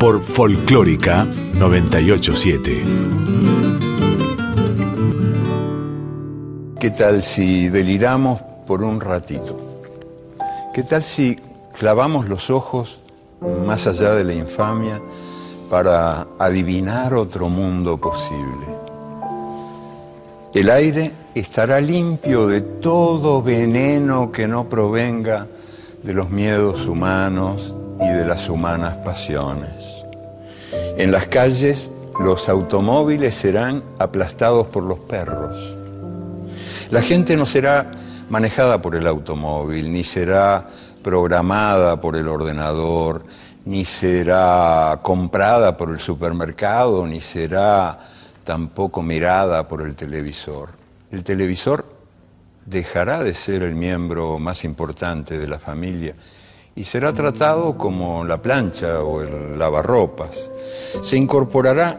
Por Folclórica 987. ¿Qué tal si deliramos por un ratito? ¿Qué tal si clavamos los ojos más allá de la infamia para adivinar otro mundo posible? El aire estará limpio de todo veneno que no provenga de los miedos humanos y de las humanas pasiones. En las calles los automóviles serán aplastados por los perros. La gente no será manejada por el automóvil, ni será programada por el ordenador, ni será comprada por el supermercado, ni será tampoco mirada por el televisor. El televisor dejará de ser el miembro más importante de la familia y será tratado como la plancha o el lavarropas. Se incorporará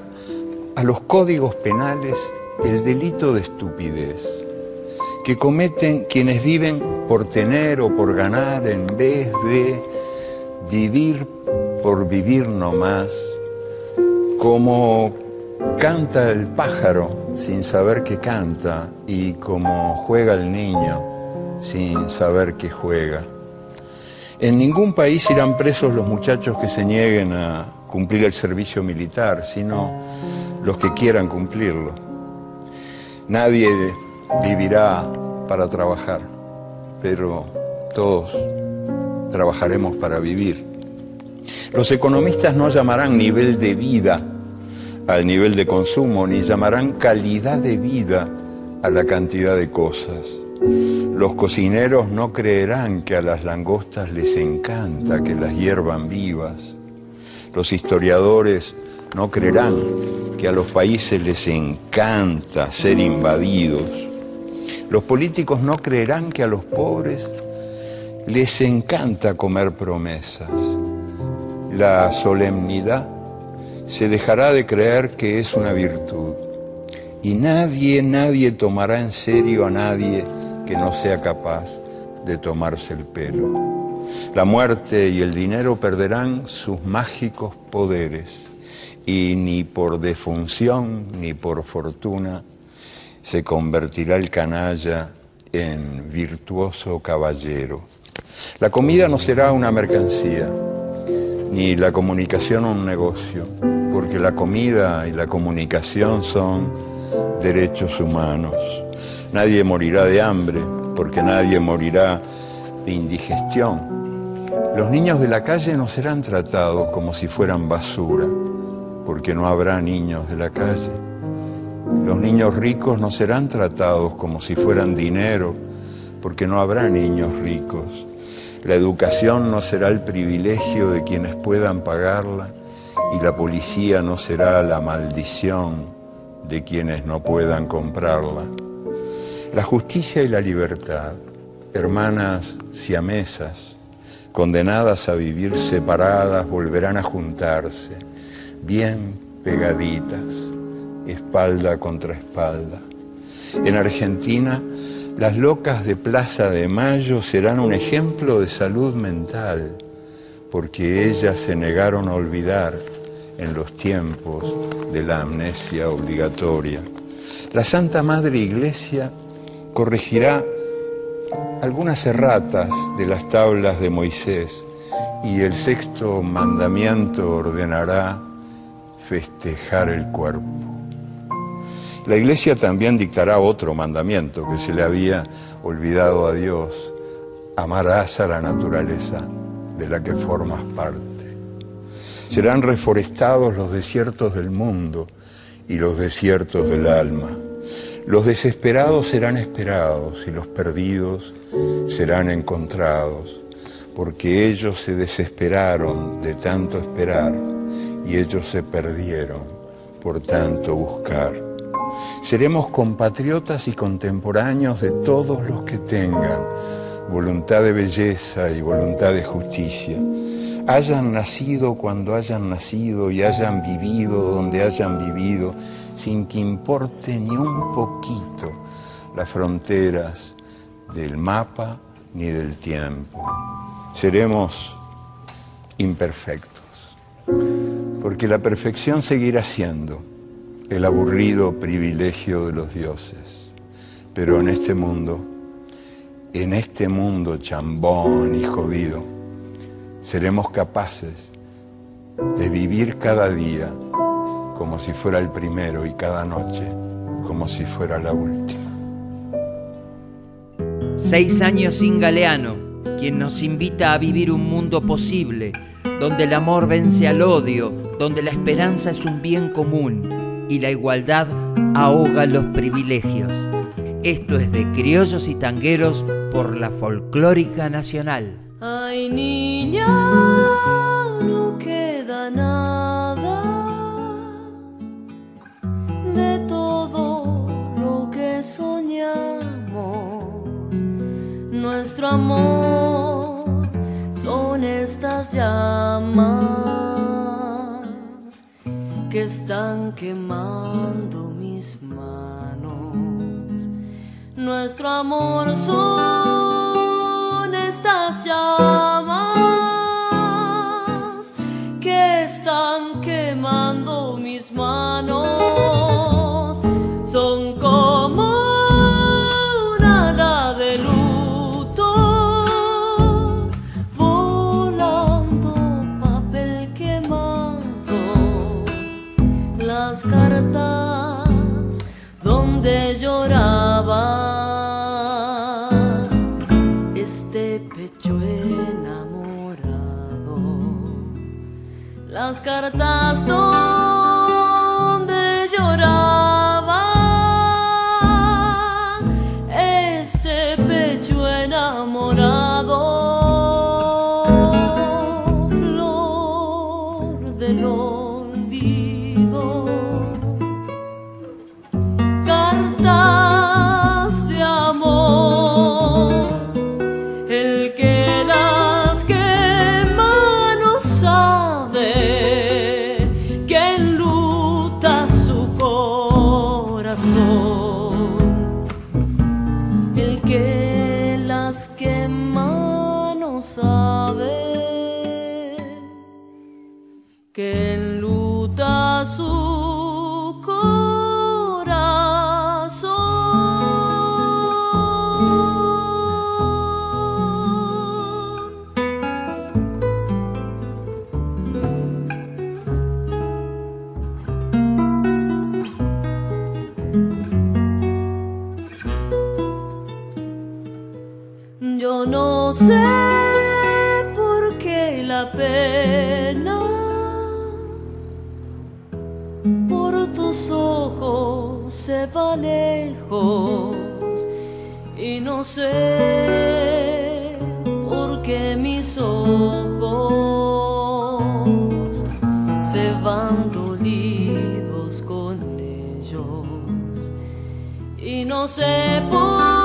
a los códigos penales el delito de estupidez que cometen quienes viven por tener o por ganar en vez de vivir por vivir nomás, como Canta el pájaro sin saber que canta y como juega el niño sin saber que juega. En ningún país irán presos los muchachos que se nieguen a cumplir el servicio militar, sino los que quieran cumplirlo. Nadie vivirá para trabajar, pero todos trabajaremos para vivir. Los economistas no llamarán nivel de vida al nivel de consumo, ni llamarán calidad de vida a la cantidad de cosas. Los cocineros no creerán que a las langostas les encanta que las hiervan vivas. Los historiadores no creerán que a los países les encanta ser invadidos. Los políticos no creerán que a los pobres les encanta comer promesas. La solemnidad se dejará de creer que es una virtud. Y nadie, nadie tomará en serio a nadie que no sea capaz de tomarse el pelo. La muerte y el dinero perderán sus mágicos poderes y ni por defunción ni por fortuna se convertirá el canalla en virtuoso caballero. La comida no será una mercancía, ni la comunicación un negocio, porque la comida y la comunicación son derechos humanos. Nadie morirá de hambre, porque nadie morirá de indigestión. Los niños de la calle no serán tratados como si fueran basura, porque no habrá niños de la calle. Los niños ricos no serán tratados como si fueran dinero, porque no habrá niños ricos. La educación no será el privilegio de quienes puedan pagarla y la policía no será la maldición de quienes no puedan comprarla. La justicia y la libertad, hermanas siamesas, condenadas a vivir separadas, volverán a juntarse, bien pegaditas, espalda contra espalda. En Argentina, las locas de Plaza de Mayo serán un ejemplo de salud mental, porque ellas se negaron a olvidar en los tiempos de la amnesia obligatoria. La Santa Madre Iglesia corregirá algunas erratas de las tablas de Moisés y el sexto mandamiento ordenará festejar el cuerpo. La iglesia también dictará otro mandamiento que se le había olvidado a Dios. Amarás a la naturaleza de la que formas parte. Serán reforestados los desiertos del mundo y los desiertos del alma. Los desesperados serán esperados y los perdidos serán encontrados, porque ellos se desesperaron de tanto esperar y ellos se perdieron por tanto buscar. Seremos compatriotas y contemporáneos de todos los que tengan voluntad de belleza y voluntad de justicia. Hayan nacido cuando hayan nacido y hayan vivido donde hayan vivido, sin que importe ni un poquito las fronteras del mapa ni del tiempo. Seremos imperfectos, porque la perfección seguirá siendo el aburrido privilegio de los dioses. Pero en este mundo, en este mundo chambón y jodido, seremos capaces de vivir cada día como si fuera el primero y cada noche como si fuera la última. Seis años sin Galeano, quien nos invita a vivir un mundo posible, donde el amor vence al odio, donde la esperanza es un bien común y la igualdad ahoga los privilegios. Esto es de Criollos y Tangueros por la Folclórica Nacional. Ay, niña, no queda nada de todo lo que soñamos. Nuestro amor son estas llamas que están quemando mis manos. Nuestro amor son estas llamas que están quemando mis manos. Cartas donde no sé por qué mis ojos se van dolidos con ellos. Y no sé por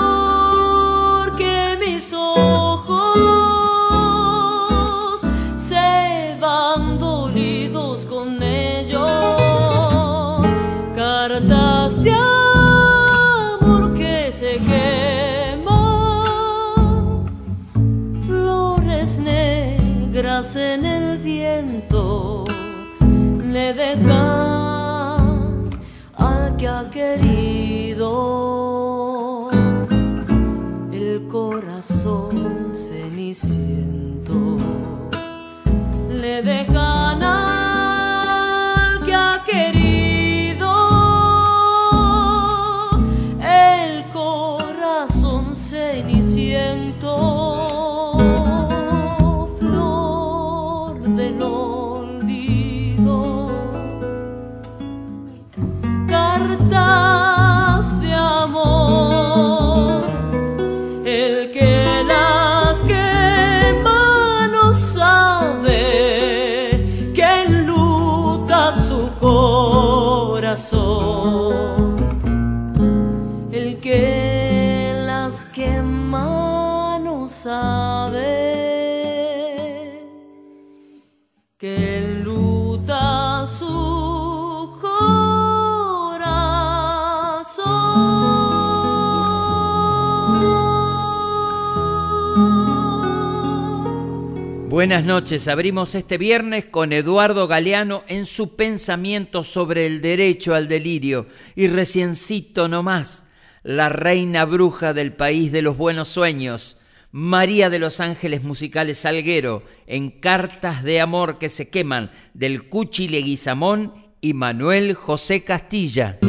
Buenas noches, abrimos este viernes con Eduardo Galeano en su pensamiento sobre el derecho al delirio y reciencito nomás, la reina bruja del país de los buenos sueños, María de los Ángeles Musicales Salguero, en Cartas de Amor que se queman, del Cuchi Leguizamón y Manuel José Castilla.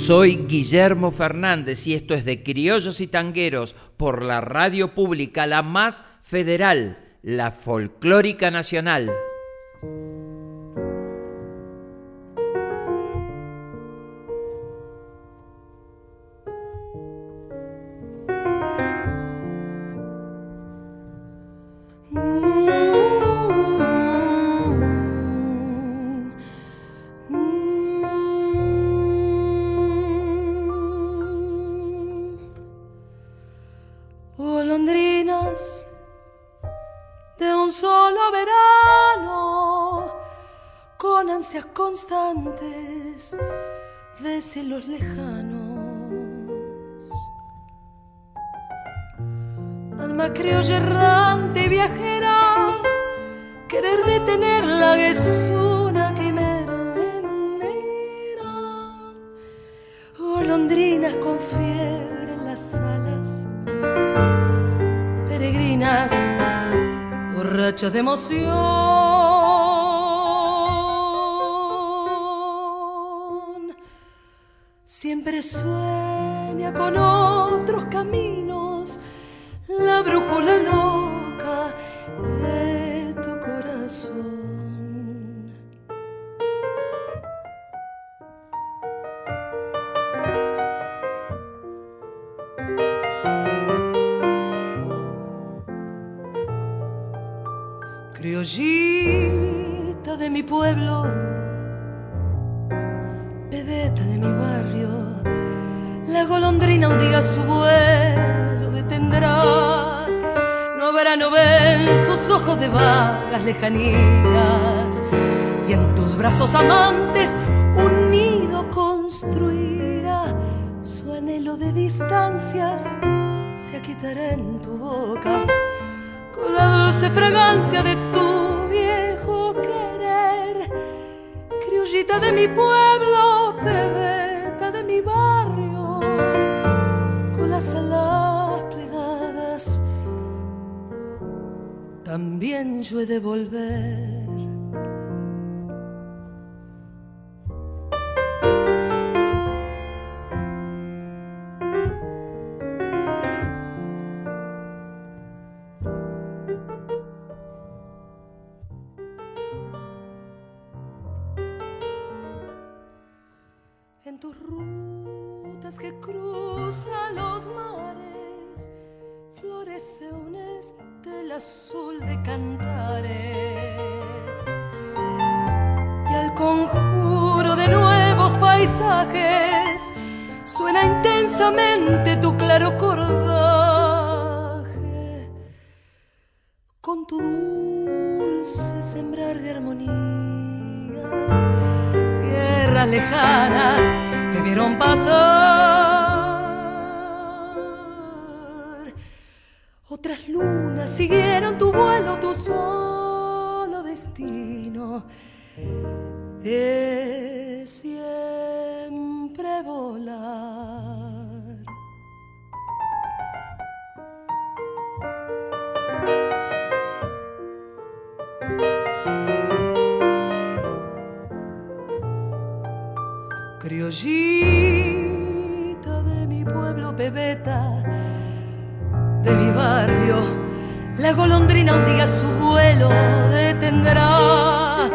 Soy Guillermo Fernández y esto es de Criollos y Tangueros por la radio pública, la más federal, la folclórica nacional. De mi pueblo, bebeta de mi barrio la golondrina un día su vuelo detendrá. No habrá no ven sus ojos de vagas lejanías. Y en tus brazos amantes un nido construirá. Su anhelo de distancias se aquitará en tu boca. Con la dulce fragancia de De mi pueblo, bebeta de mi barrio con las alas plegadas, también yo he de volver. Sembrar de armonías, tierras lejanas vieron pasar. Otras lunas siguieron tu vuelo, tu solo destino es siempre volar. De mi pueblo, bebeta de mi barrio, la golondrina un día su vuelo detendrá.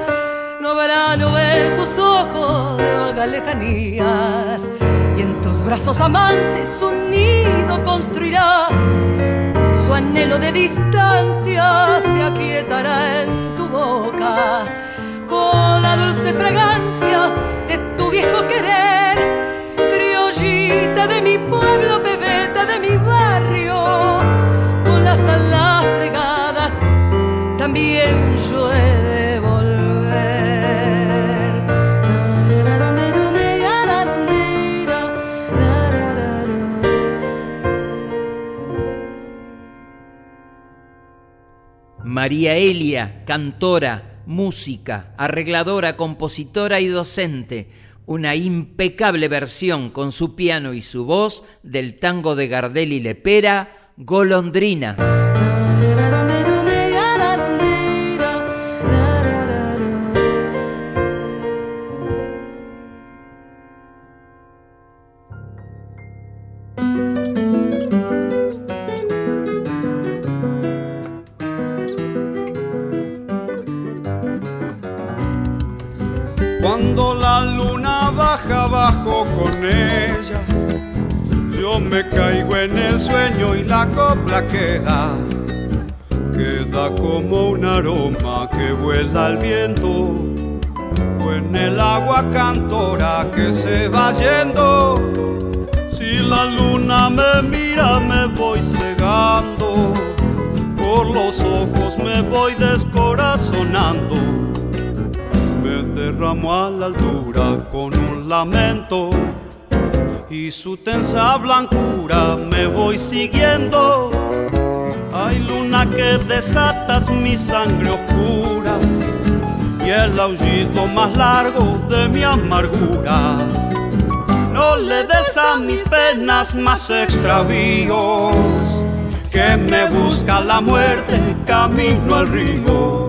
No verá, no ve sus ojos de vagas lejanías, y en tus brazos amantes un nido construirá. Su anhelo de distancia se aquietará en tu boca con la dulce fragancia viejo querer, criollita de mi pueblo, bebeta de mi barrio, con las alas plegadas, también yo he de volver. María Elia, cantora, música, arregladora, compositora y docente. Una impecable versión con su piano y su voz del tango de Gardel y Lepera, Golondrinas. Descorazonando derramo a la altura con un lamento y su tensa blancura me voy siguiendo. Hay luna que desatas mi sangre oscura y el aullido más largo de mi amargura. No le des a mis penas más extravíos, que me busca la muerte camino al río.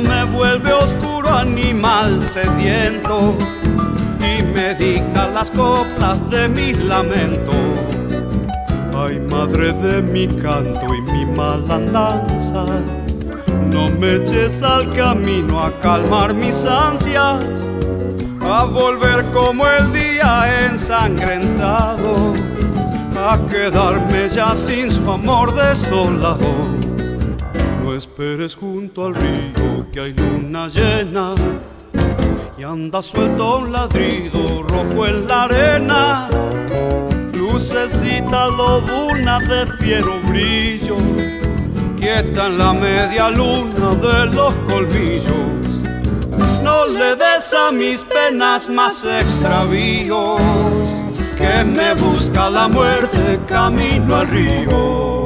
Me vuelve oscuro animal sediento y me dicta las coplas de mi lamento. Ay, madre de mi canto y mi malandanza, no me eches al camino a calmar mis ansias, a volver como el día ensangrentado, a quedarme ya sin su amor desolado esperes junto al río que hay luna llena y anda suelto un ladrido rojo en la arena. Lucecita lobuna de fiero brillo, quieta en la media luna de los colmillos. No le des a mis penas más extravíos, que me busca la muerte camino al río.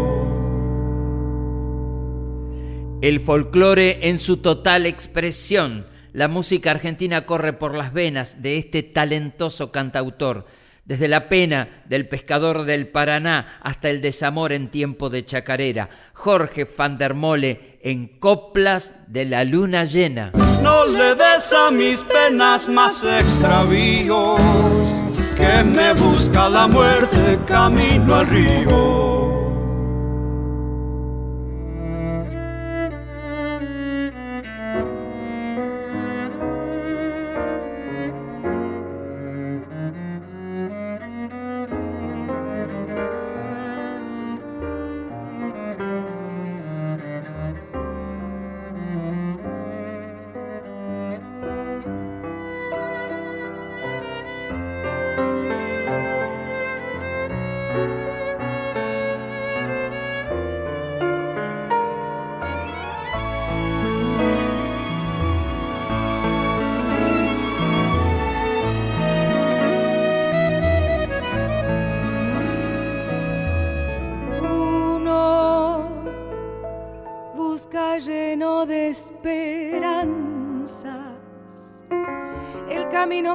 El folclore en su total expresión. La música argentina corre por las venas de este talentoso cantautor, desde la pena del pescador del Paraná hasta el desamor en tiempo de chacarera. Jorge van der Mole en Coplas de la Luna Llena. No le des a mis penas más extravíos, que me busca la muerte camino al río.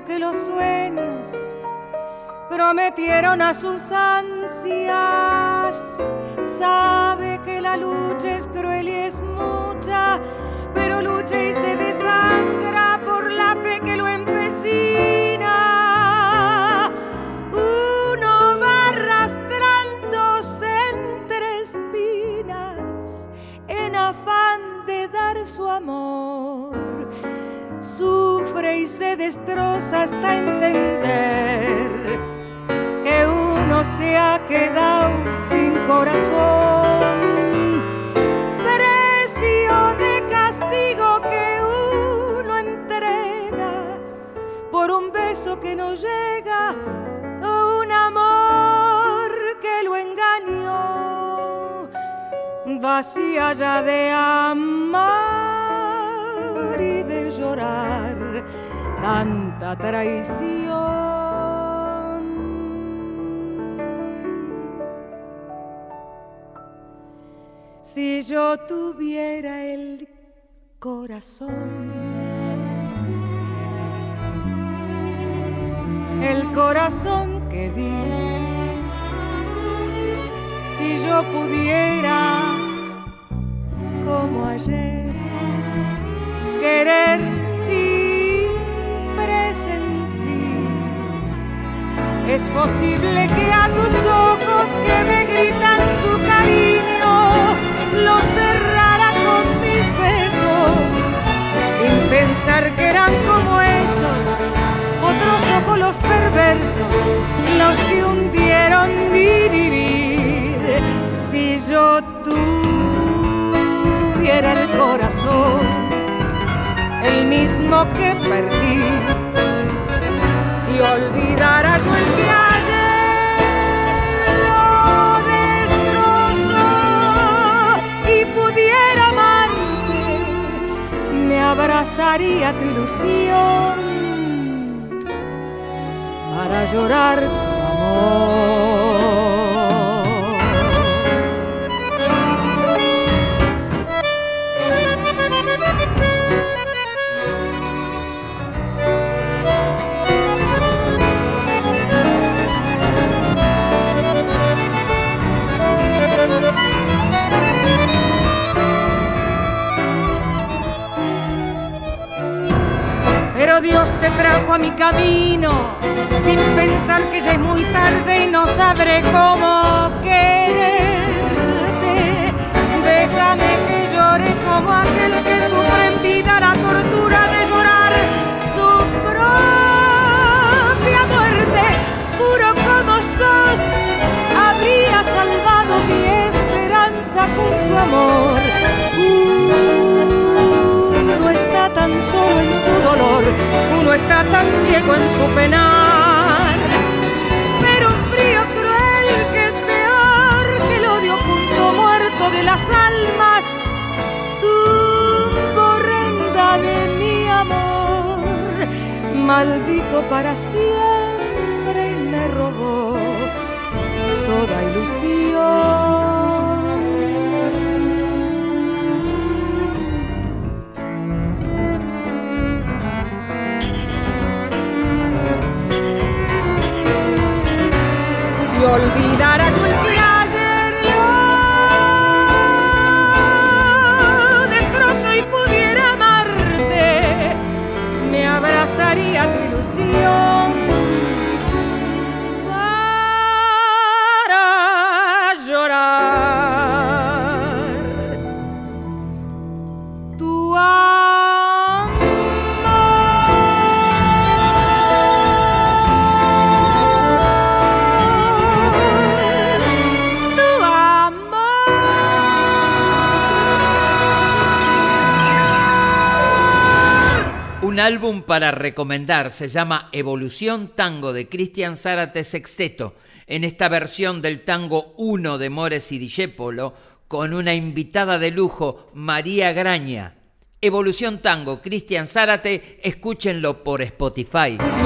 Que los sueños prometieron a sus ansias. Sabe que la lucha es cruel y es mucha, pero lucha y se desangra amor sufre y se destroza hasta entender que uno se ha quedado sin corazón. Precio de castigo que uno entrega por un beso que no llega o un amor que lo engañó. Vacía ya de amar y de llorar tanta traición. Si yo tuviera el corazón, el corazón que di, si yo pudiera, como ayer, querer sin presentir, es posible que a tus ojos que me gritan su cariño, lo cerrara con mis besos, sin pensar que eran como esos, otros ojos los perversos, los que hundieron mi vivir. Si yo tuviera el corazón, el mismo que perdí, si olvidara yo el viaje abrazaría tu ilusión para llorar tu amor. Dios te trajo a mi camino sin pensar que ya es muy tarde y no sabré cómo quererte. Déjame que llore como aquel que sufre en vida la tortura de llorar su propia muerte. Puro como sos, habría salvado mi esperanza con tu amor. Tan solo en su dolor, uno está tan ciego en su penar. Pero un frío cruel que es peor que el odio punto muerto de las almas. Tu correnda de mi amor, maldijo para siempre para recomendar se llama Evolución Tango de Cristian Zárate Sexteto, en esta versión del tango 1 de Mores y Discépolo, con una invitada de lujo, María Graña. Evolución Tango, Cristian Zárate, escúchenlo por Spotify. Si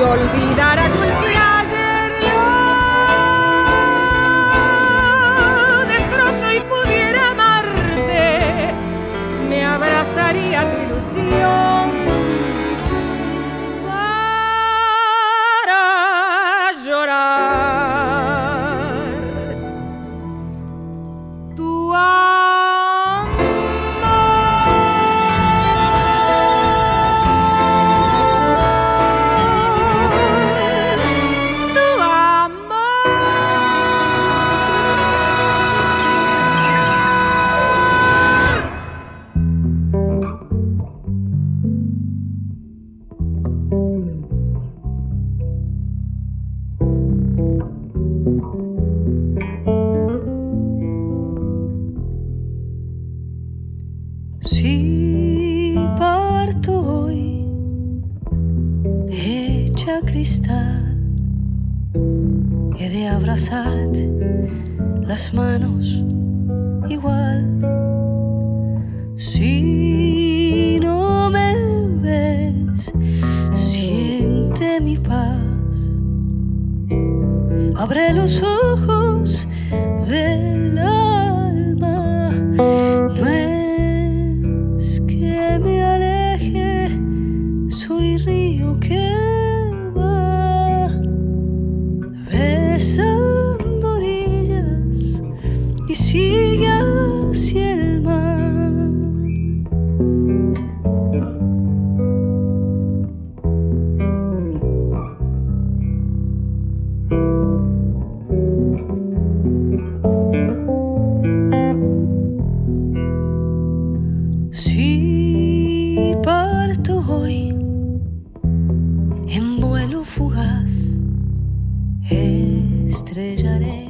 estrellaré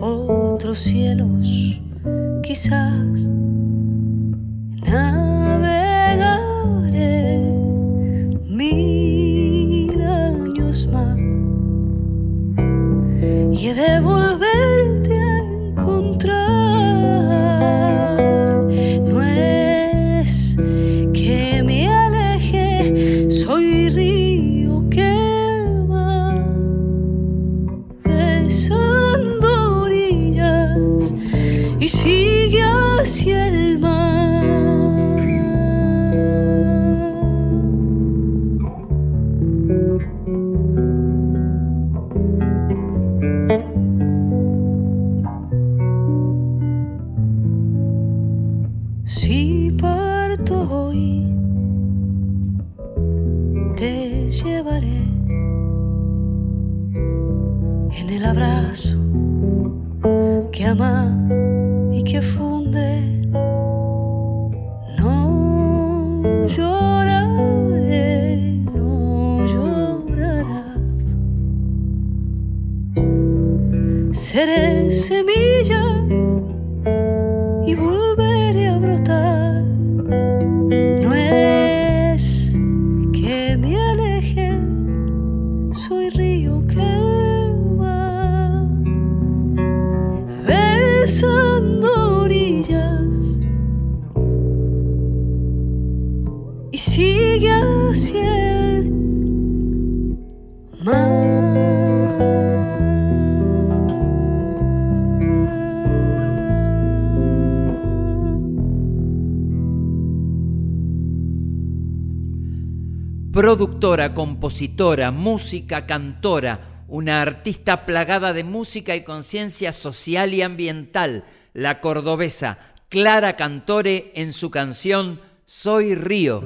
otros cielos, quizás Productora, compositora, música, cantora, una artista plagada de música y conciencia social y ambiental, la cordobesa Clara Cantore en su canción Soy Río.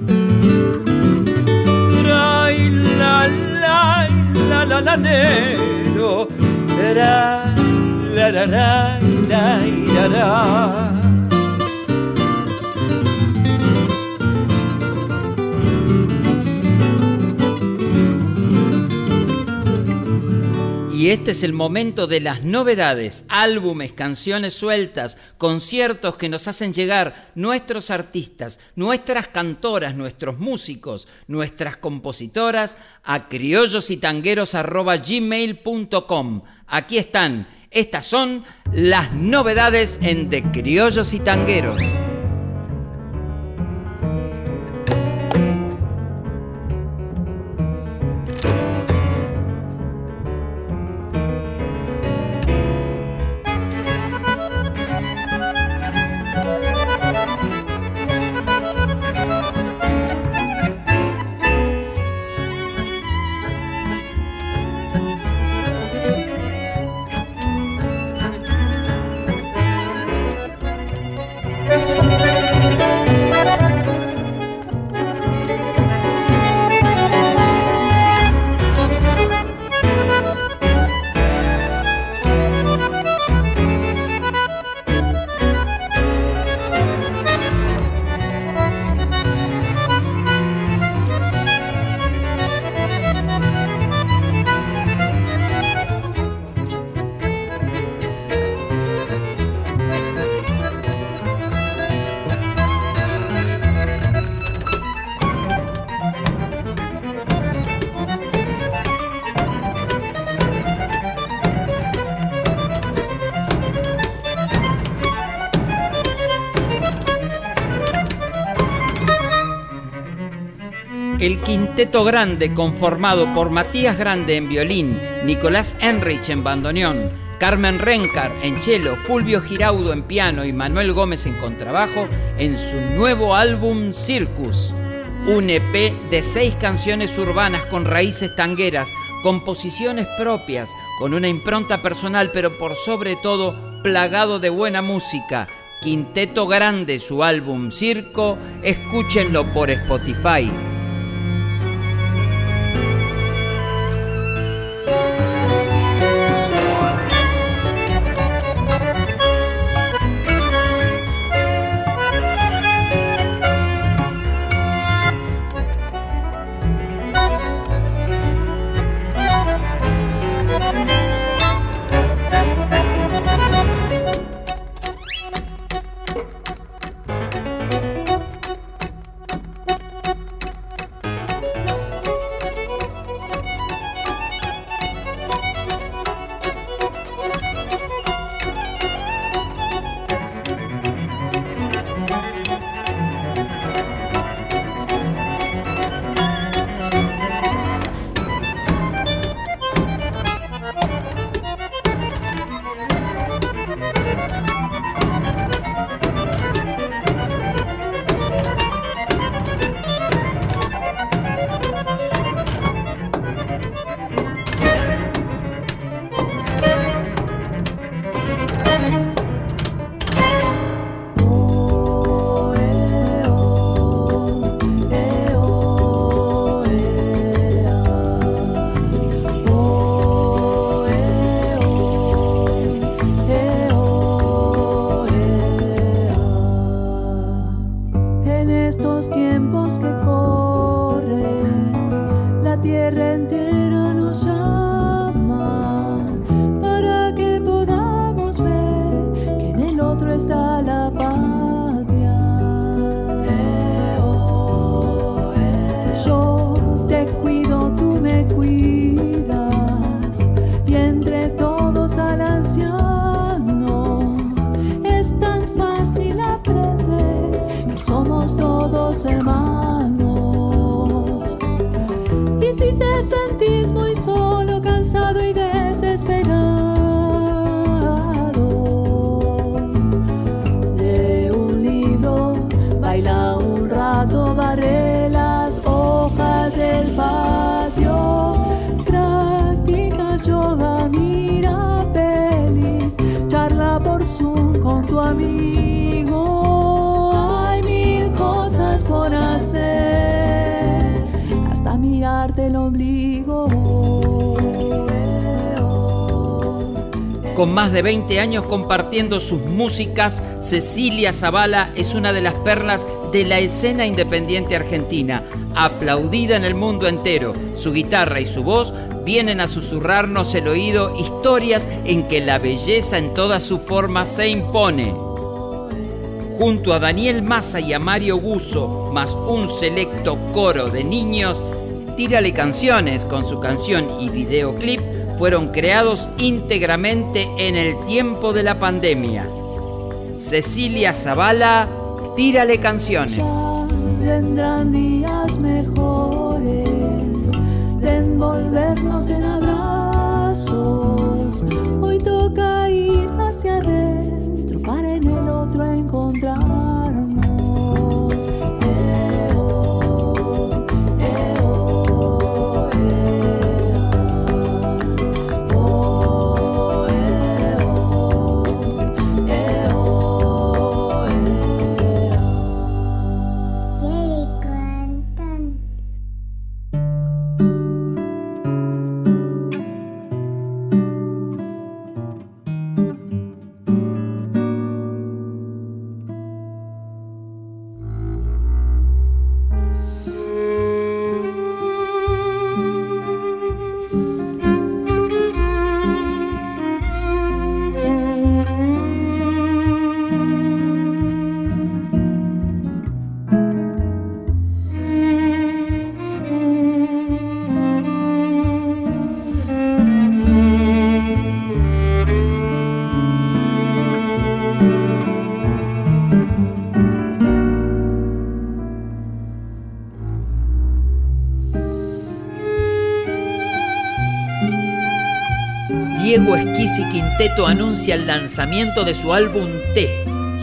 Este es el momento de las novedades, álbumes, canciones sueltas, conciertos que nos hacen llegar nuestros artistas, nuestras cantoras, nuestros músicos, nuestras compositoras a criollosytangueros.gmail.com. Aquí están, estas son las novedades en De Criollos y Tangueros. Quinteto grande conformado por Matías Grande en violín, Nicolás Enrich en bandoneón, Carmen Rencar en cello, Fulvio Giraudo en piano y Manuel Gómez en contrabajo en su nuevo álbum Circus, un EP de seis canciones urbanas con raíces tangueras, composiciones propias, con una impronta personal, pero por sobre todo plagado de buena música. Quinteto Grande, su álbum Circo, escúchenlo por Spotify. Con más de 20 años compartiendo sus músicas, Cecilia Zavala es una de las perlas de la escena independiente argentina, aplaudida en el mundo entero. Su guitarra y su voz vienen a susurrarnos el oído historias en que la belleza en toda su forma se impone. Junto a Daniel Massa y a Mario Guso, más un selecto coro de niños, Tírale Canciones con su canción y videoclip fueron creados íntegramente en el tiempo de la pandemia. Cecilia Zavala, tírale canciones. vendrán días envolvernos en abrazos. Hoy toca ir hacia adentro para en el otro encontrar. Diego Esquisi Quinteto anuncia el lanzamiento de su álbum T,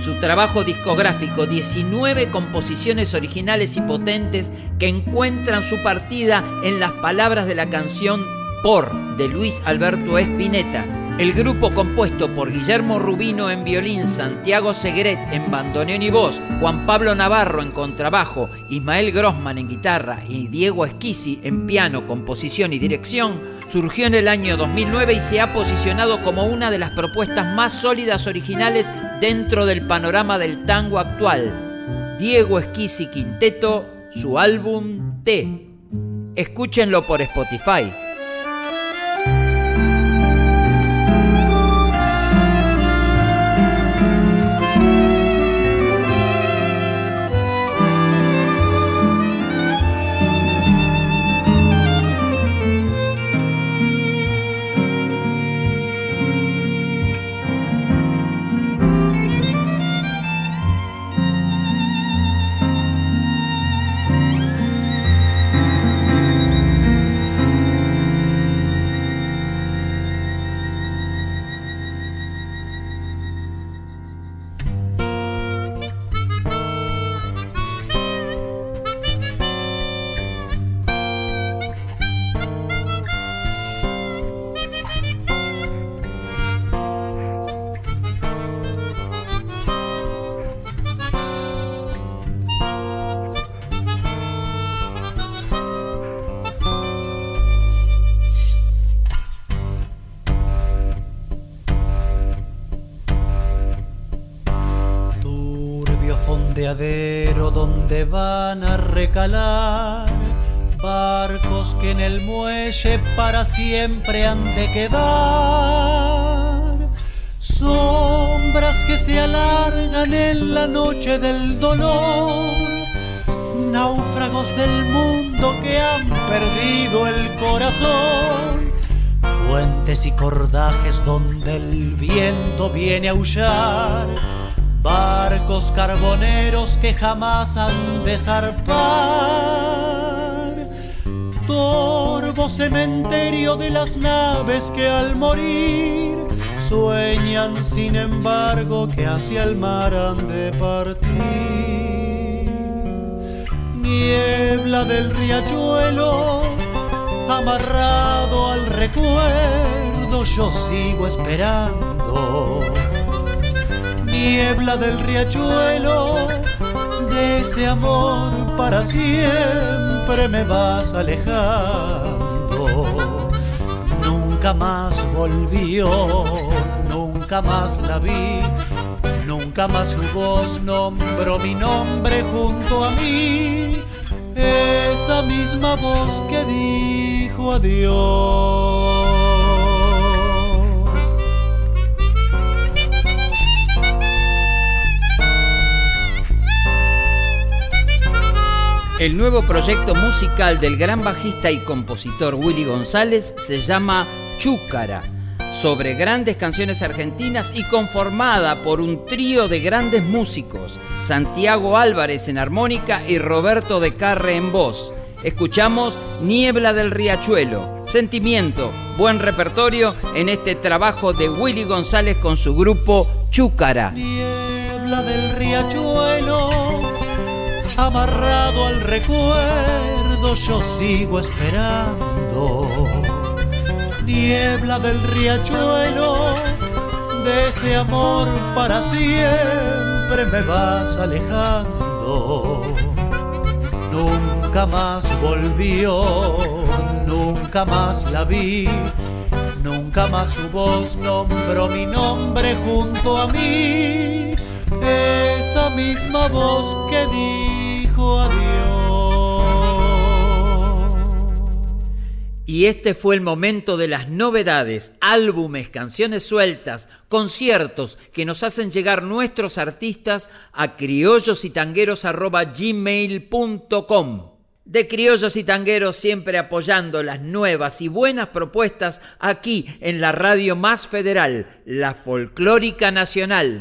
su trabajo discográfico, 19 composiciones originales y potentes que encuentran su partida en las palabras de la canción Por de Luis Alberto Espineta el grupo compuesto por Guillermo Rubino en violín, Santiago Segret en bandoneón y voz, Juan Pablo Navarro en contrabajo, Ismael Grossman en guitarra y Diego Esquisi en piano, composición y dirección, surgió en el año 2009 y se ha posicionado como una de las propuestas más sólidas originales dentro del panorama del tango actual. Diego Esquisi Quinteto, su álbum T. Escúchenlo por Spotify. Donde van a recalar barcos que en el muelle para siempre han de quedar, sombras que se alargan en la noche del dolor, náufragos del mundo que han perdido el corazón, puentes y cordajes donde el viento viene a aullar barcos carboneros que jamás han de zarpar. Torvo cementerio de las naves que al morir sueñan sin embargo que hacia el mar han de partir. Niebla del riachuelo, amarrado al recuerdo, yo sigo esperando niebla del riachuelo, de ese amor para siempre me vas alejando. Nunca más volvió, nunca más la vi, nunca más su voz nombró mi nombre junto a mí. Esa misma voz que dijo adiós. El nuevo proyecto musical del gran bajista y compositor Willy González se llama Chúcara, sobre grandes canciones argentinas y conformada por un trío de grandes músicos, Santiago Álvarez en armónica y Roberto de Carre en voz. Escuchamos Niebla del Riachuelo, sentimiento, buen repertorio en este trabajo de Willy González con su grupo Chúcara. Niebla del Riachuelo amarrado al recuerdo, yo sigo esperando. Niebla del riachuelo, de ese amor para siempre me vas alejando. Nunca más volvió, nunca más la vi, nunca más su voz nombró mi nombre junto a mí. Esa misma voz que di y este fue el momento de las novedades, álbumes, canciones sueltas, conciertos que nos hacen llegar nuestros artistas a criollositangueros.gmail.com. De criollos y tangueros siempre apoyando las nuevas y buenas propuestas aquí en la radio más federal, la folclórica nacional.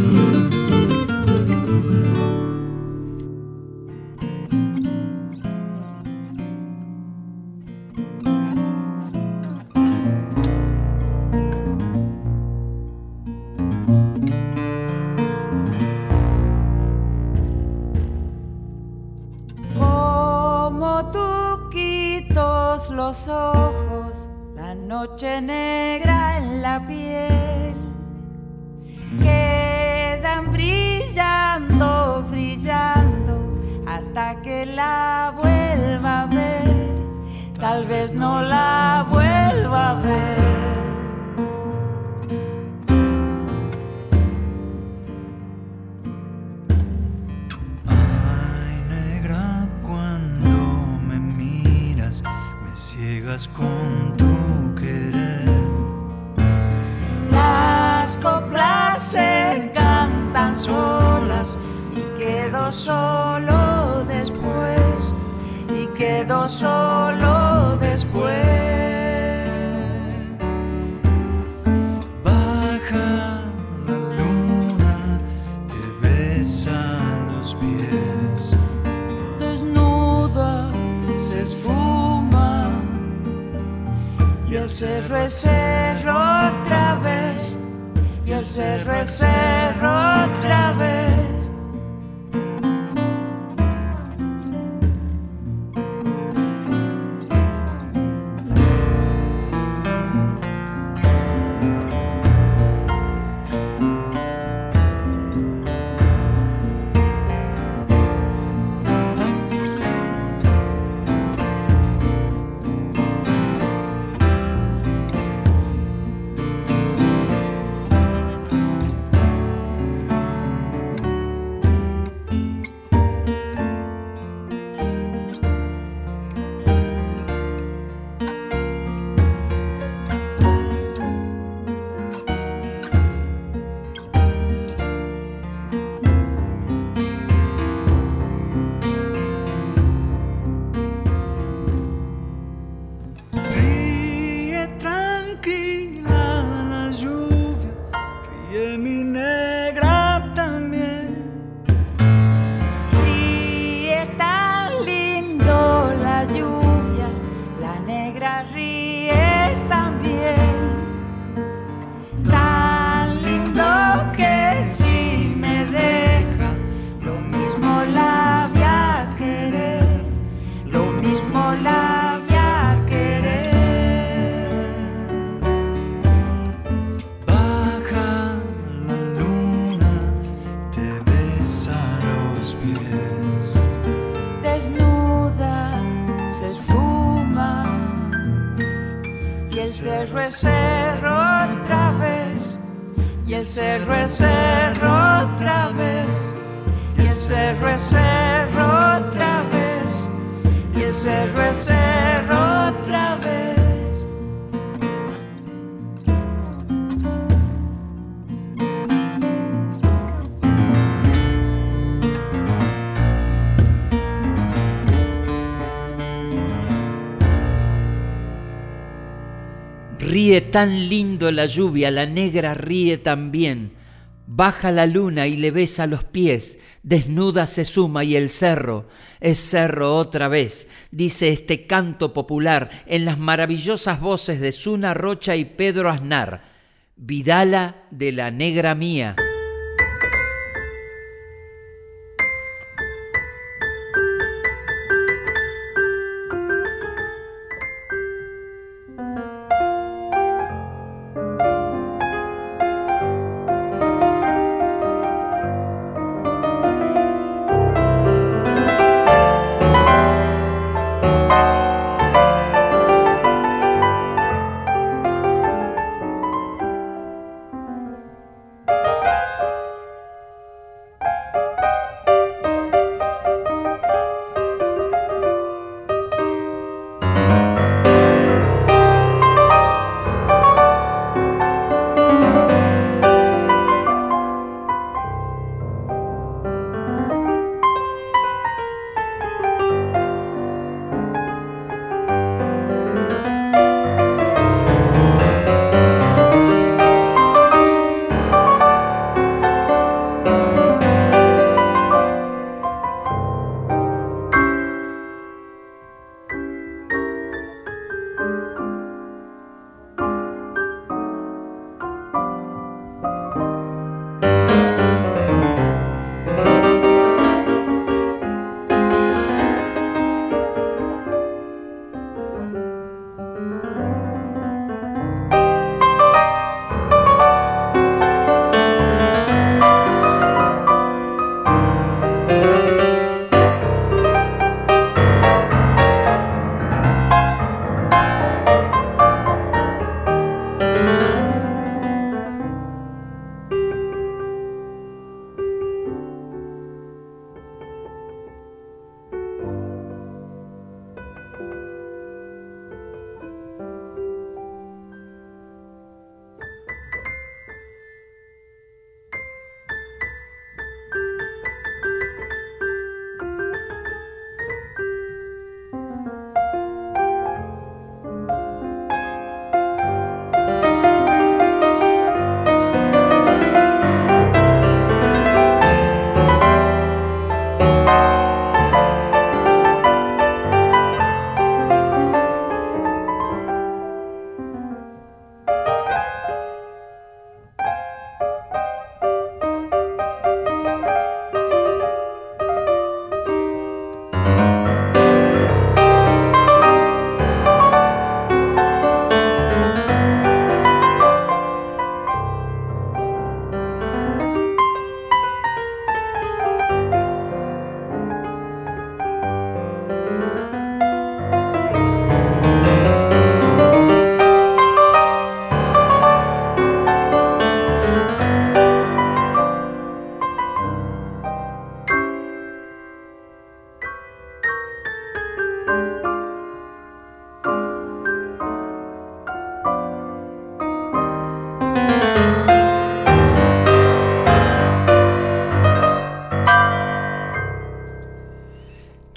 Ríe tan lindo la lluvia, la negra ríe también. Baja la luna y le besa los pies, desnuda se suma y el cerro es cerro otra vez, dice este canto popular en las maravillosas voces de Suna Rocha y Pedro Aznar, Vidala de la Negra Mía.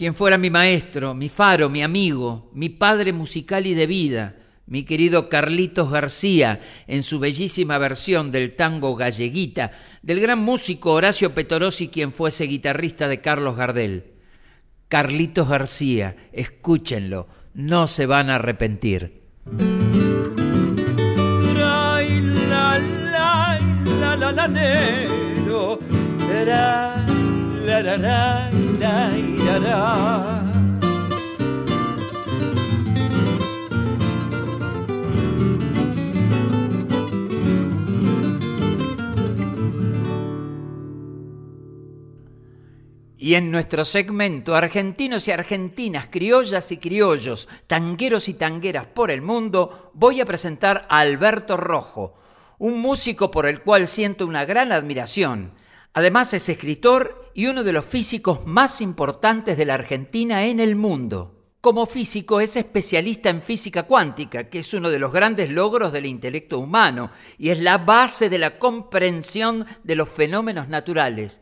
Quien fuera mi maestro, mi faro, mi amigo, mi padre musical y de vida, mi querido Carlitos García, en su bellísima versión del tango Galleguita, del gran músico Horacio Petorosi, quien fuese guitarrista de Carlos Gardel. Carlitos García, escúchenlo, no se van a arrepentir. Y en nuestro segmento Argentinos y Argentinas, Criollas y Criollos, Tangueros y Tangueras por el Mundo, voy a presentar a Alberto Rojo, un músico por el cual siento una gran admiración. Además es escritor y uno de los físicos más importantes de la Argentina en el mundo. Como físico es especialista en física cuántica, que es uno de los grandes logros del intelecto humano y es la base de la comprensión de los fenómenos naturales.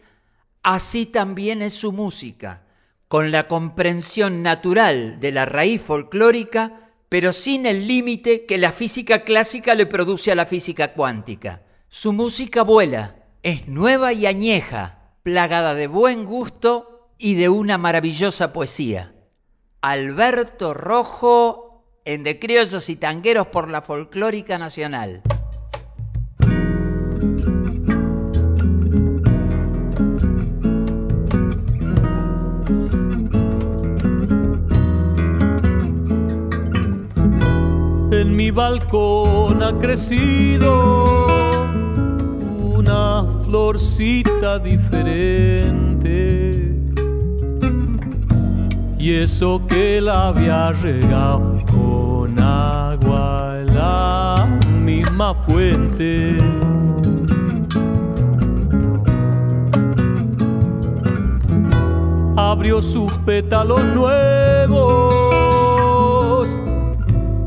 Así también es su música, con la comprensión natural de la raíz folclórica, pero sin el límite que la física clásica le produce a la física cuántica. Su música vuela, es nueva y añeja, plagada de buen gusto y de una maravillosa poesía. Alberto Rojo en De Criollos y Tangueros por la Folclórica Nacional. En mi balcón ha crecido florcita diferente. Y eso que la había regado con agua la misma fuente. Abrió sus pétalos nuevos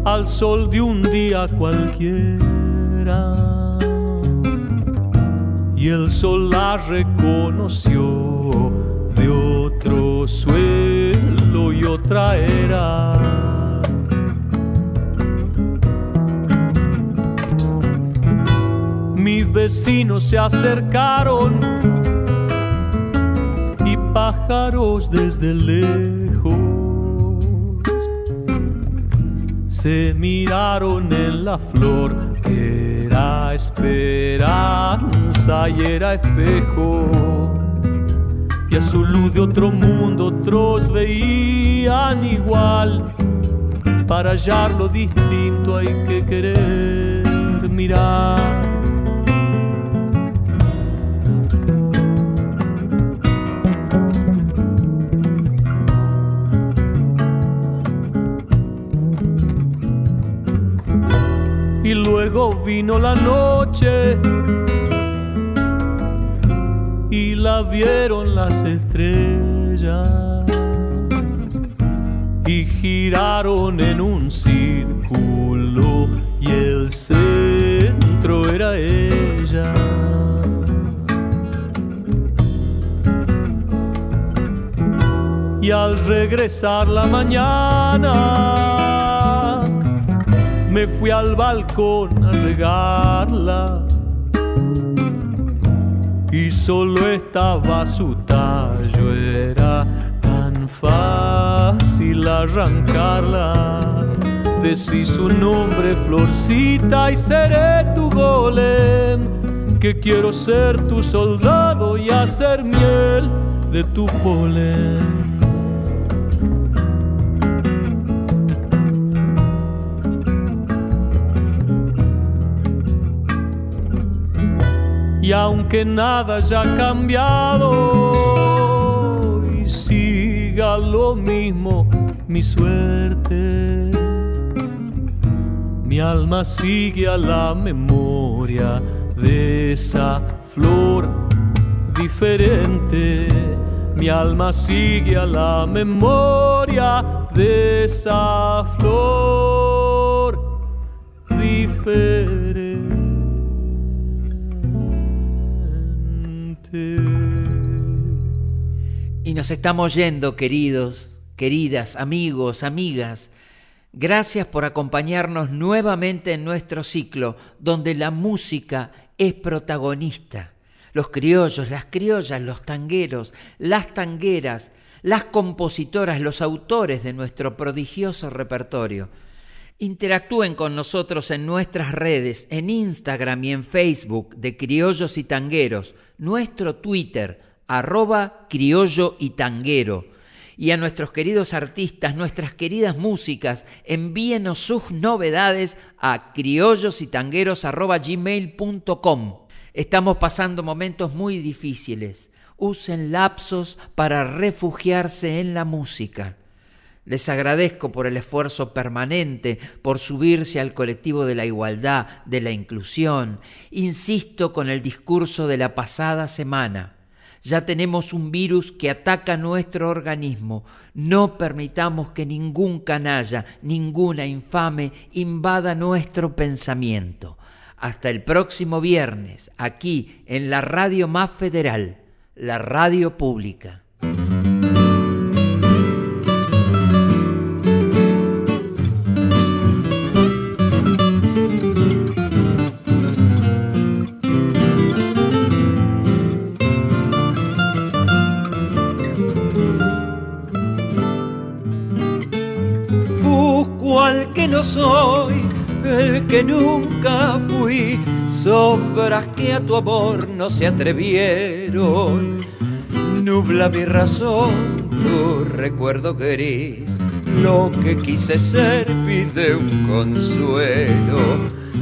al sol de un día cualquiera. Y el sol la reconoció de otro suelo y otra era. Mis vecinos se acercaron y pájaros desde lejos se miraron en la flor que era esperanza y era espejo. Y a su luz de otro mundo otros veían igual. Para hallar lo distinto hay que querer mirar. Vino la noche y la vieron las estrellas y giraron en un círculo y el centro era ella. Y al regresar la mañana, me fui al balcón a regarla y solo estaba su tallo, era tan fácil arrancarla. Decí su nombre, florcita, y seré tu golem, que quiero ser tu soldado y hacer miel de tu polen. Y aunque nada haya cambiado y siga lo mismo mi suerte, mi alma sigue a la memoria de esa flor diferente. Mi alma sigue a la memoria de esa flor diferente. Nos estamos yendo, queridos, queridas, amigos, amigas. Gracias por acompañarnos nuevamente en nuestro ciclo, donde la música es protagonista. Los criollos, las criollas, los tangueros, las tangueras, las compositoras, los autores de nuestro prodigioso repertorio. Interactúen con nosotros en nuestras redes, en Instagram y en Facebook de Criollos y Tangueros, nuestro Twitter, arroba criollo y tanguero. Y a nuestros queridos artistas, nuestras queridas músicas, envíenos sus novedades a criollosytangueros.gmail.com. Estamos pasando momentos muy difíciles. Usen lapsos para refugiarse en la música. Les agradezco por el esfuerzo permanente, por subirse al colectivo de la igualdad, de la inclusión. Insisto con el discurso de la pasada semana. Ya tenemos un virus que ataca nuestro organismo. No permitamos que ningún canalla, ninguna infame invada nuestro pensamiento. Hasta el próximo viernes, aquí en la Radio Más Federal, la radio pública. Soy el que nunca fui, sombras que a tu amor no se atrevieron. Nubla mi razón, tu recuerdo gris, lo que quise ser pide un consuelo.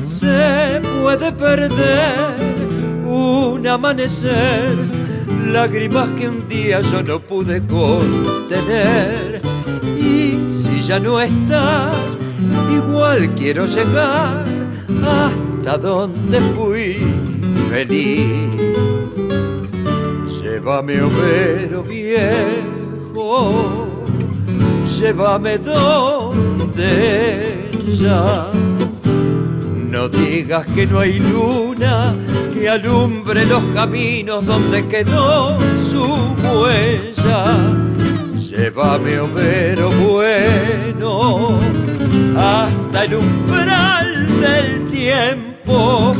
Se puede perder un amanecer, lágrimas que un día yo no pude contener. Ya no estás, igual quiero llegar hasta donde fui feliz. Llévame, overo viejo, llévame donde ya. No digas que no hay luna que alumbre los caminos donde quedó su huella. Llévame, overo bueno hasta el umbral del tiempo,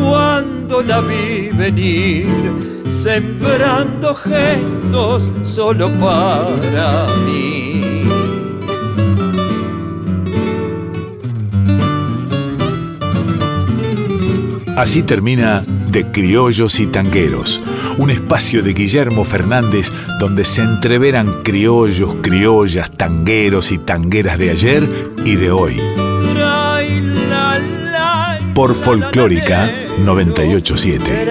cuando la vi venir, sembrando gestos solo para mí. Así termina De Criollos y Tangueros, un espacio de Guillermo Fernández donde se entreveran criollos, criollas, tangueros y tangueras de ayer y de hoy. Por Folclórica 987.